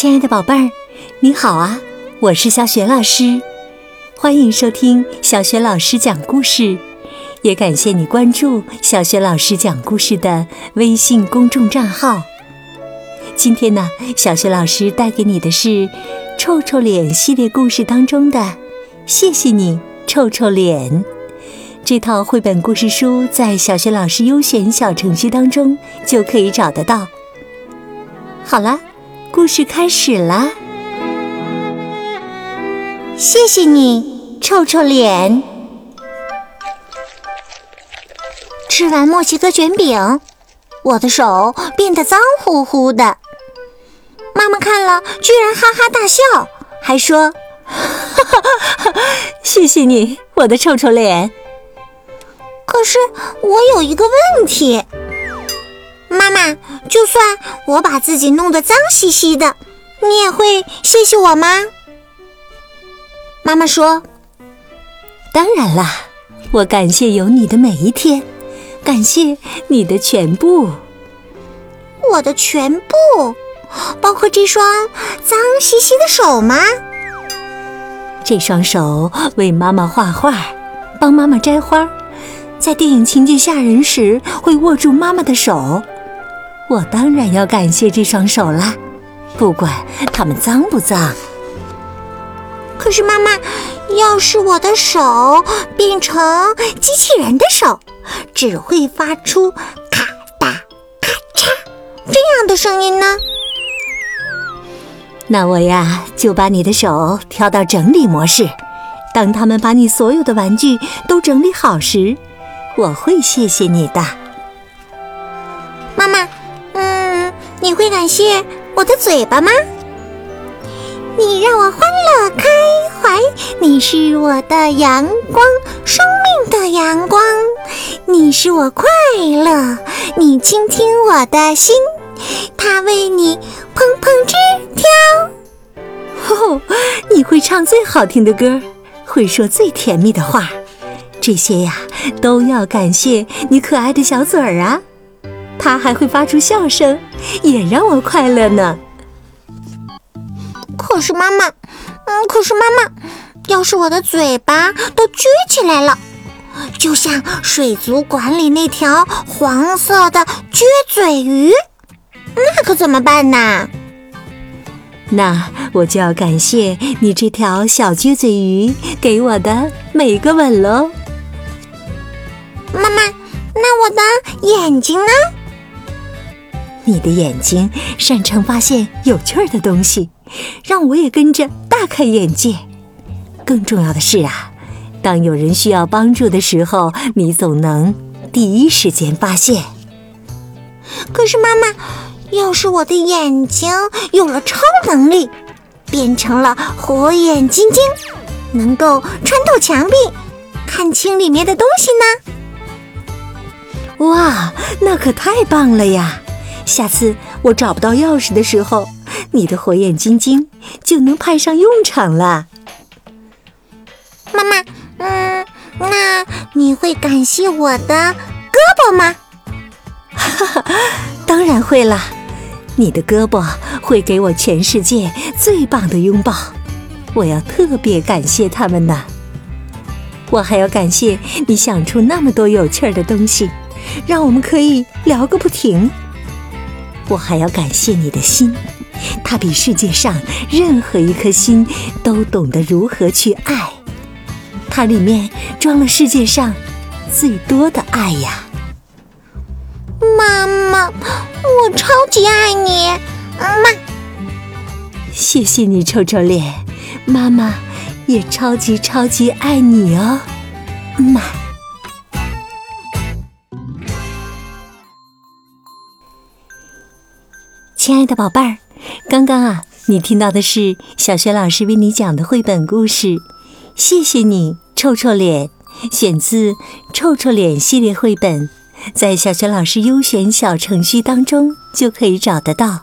亲爱的宝贝儿，你好啊！我是小雪老师，欢迎收听小雪老师讲故事，也感谢你关注小雪老师讲故事的微信公众账号。今天呢，小雪老师带给你的是《臭臭脸》系列故事当中的《谢谢你，臭臭脸》这套绘本故事书，在小雪老师优选小程序当中就可以找得到。好了。故事开始了。谢谢你，臭臭脸。吃完墨西哥卷饼，我的手变得脏乎乎的。妈妈看了，居然哈哈大笑，还说：“哈哈哈谢谢你，我的臭臭脸。”可是我有一个问题。妈妈，就算我把自己弄得脏兮兮的，你也会谢谢我吗？妈妈说：“当然啦，我感谢有你的每一天，感谢你的全部。我的全部，包括这双脏兮兮的手吗？这双手为妈妈画画，帮妈妈摘花，在电影情节吓人时会握住妈妈的手。”我当然要感谢这双手啦，不管它们脏不脏。可是妈妈，要是我的手变成机器人的手，只会发出咔嗒咔嚓这样的声音呢？那我呀，就把你的手调到整理模式。当他们把你所有的玩具都整理好时，我会谢谢你的，妈妈。你会感谢我的嘴巴吗？你让我欢乐开怀，你是我的阳光，生命的阳光。你是我快乐，你倾听我的心，它为你砰砰直跳。哦，你会唱最好听的歌，会说最甜蜜的话，这些呀都要感谢你可爱的小嘴儿啊。它还会发出笑声，也让我快乐呢。可是妈妈，嗯，可是妈妈，要是我的嘴巴都撅起来了，就像水族馆里那条黄色的撅嘴鱼，那可怎么办呢？那我就要感谢你这条小撅嘴鱼给我的每个吻喽。妈妈，那我的眼睛呢？你的眼睛擅长发现有趣儿的东西，让我也跟着大开眼界。更重要的是啊，当有人需要帮助的时候，你总能第一时间发现。可是妈妈，要是我的眼睛有了超能力，变成了火眼金睛，能够穿透墙壁，看清里面的东西呢？哇，那可太棒了呀！下次我找不到钥匙的时候，你的火眼金睛就能派上用场了。妈妈，嗯，那你会感谢我的胳膊吗？哈哈，当然会啦！你的胳膊会给我全世界最棒的拥抱，我要特别感谢他们呢。我还要感谢你想出那么多有趣儿的东西，让我们可以聊个不停。我还要感谢你的心，它比世界上任何一颗心都懂得如何去爱，它里面装了世界上最多的爱呀！妈妈，我超级爱你，妈。谢谢你，臭臭脸，妈妈也超级超级爱你哦，妈。亲爱的宝贝儿，刚刚啊，你听到的是小学老师为你讲的绘本故事。谢谢你，臭臭脸，选自《臭臭脸》系列绘本，在小学老师优选小程序当中就可以找得到。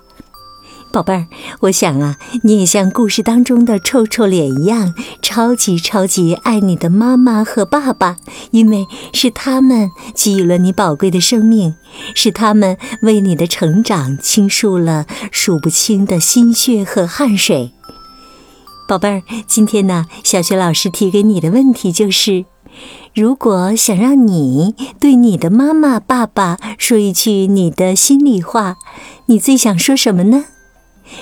宝贝儿，我想啊，你也像故事当中的臭臭脸一样，超级超级爱你的妈妈和爸爸，因为是他们给予了你宝贵的生命，是他们为你的成长倾注了数不清的心血和汗水。宝贝儿，今天呢，小学老师提给你的问题就是：如果想让你对你的妈妈、爸爸说一句你的心里话，你最想说什么呢？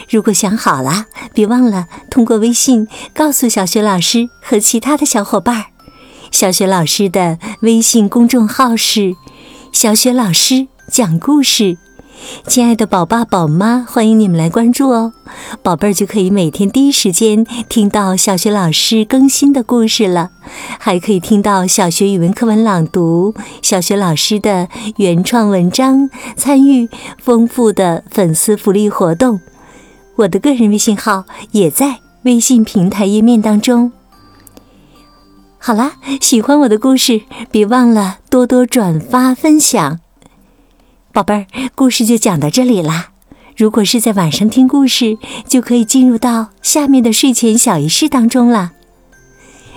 如果想好了，别忘了通过微信告诉小雪老师和其他的小伙伴。小雪老师的微信公众号是“小雪老师讲故事”。亲爱的宝爸宝妈，欢迎你们来关注哦，宝贝儿就可以每天第一时间听到小学老师更新的故事了，还可以听到小学语文课文朗读、小学老师的原创文章，参与丰富的粉丝福利活动。我的个人微信号也在微信平台页面当中。好啦，喜欢我的故事，别忘了多多转发分享。宝贝儿，故事就讲到这里啦。如果是在晚上听故事，就可以进入到下面的睡前小仪式当中了。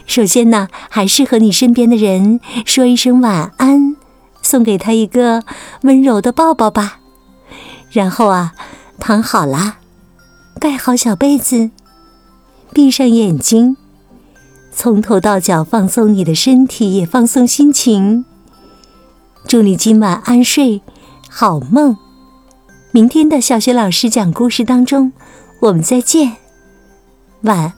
首先呢，还是和你身边的人说一声晚安，送给他一个温柔的抱抱吧。然后啊，躺好了。盖好小被子，闭上眼睛，从头到脚放松你的身体，也放松心情。祝你今晚安睡，好梦。明天的小学老师讲故事当中，我们再见，晚。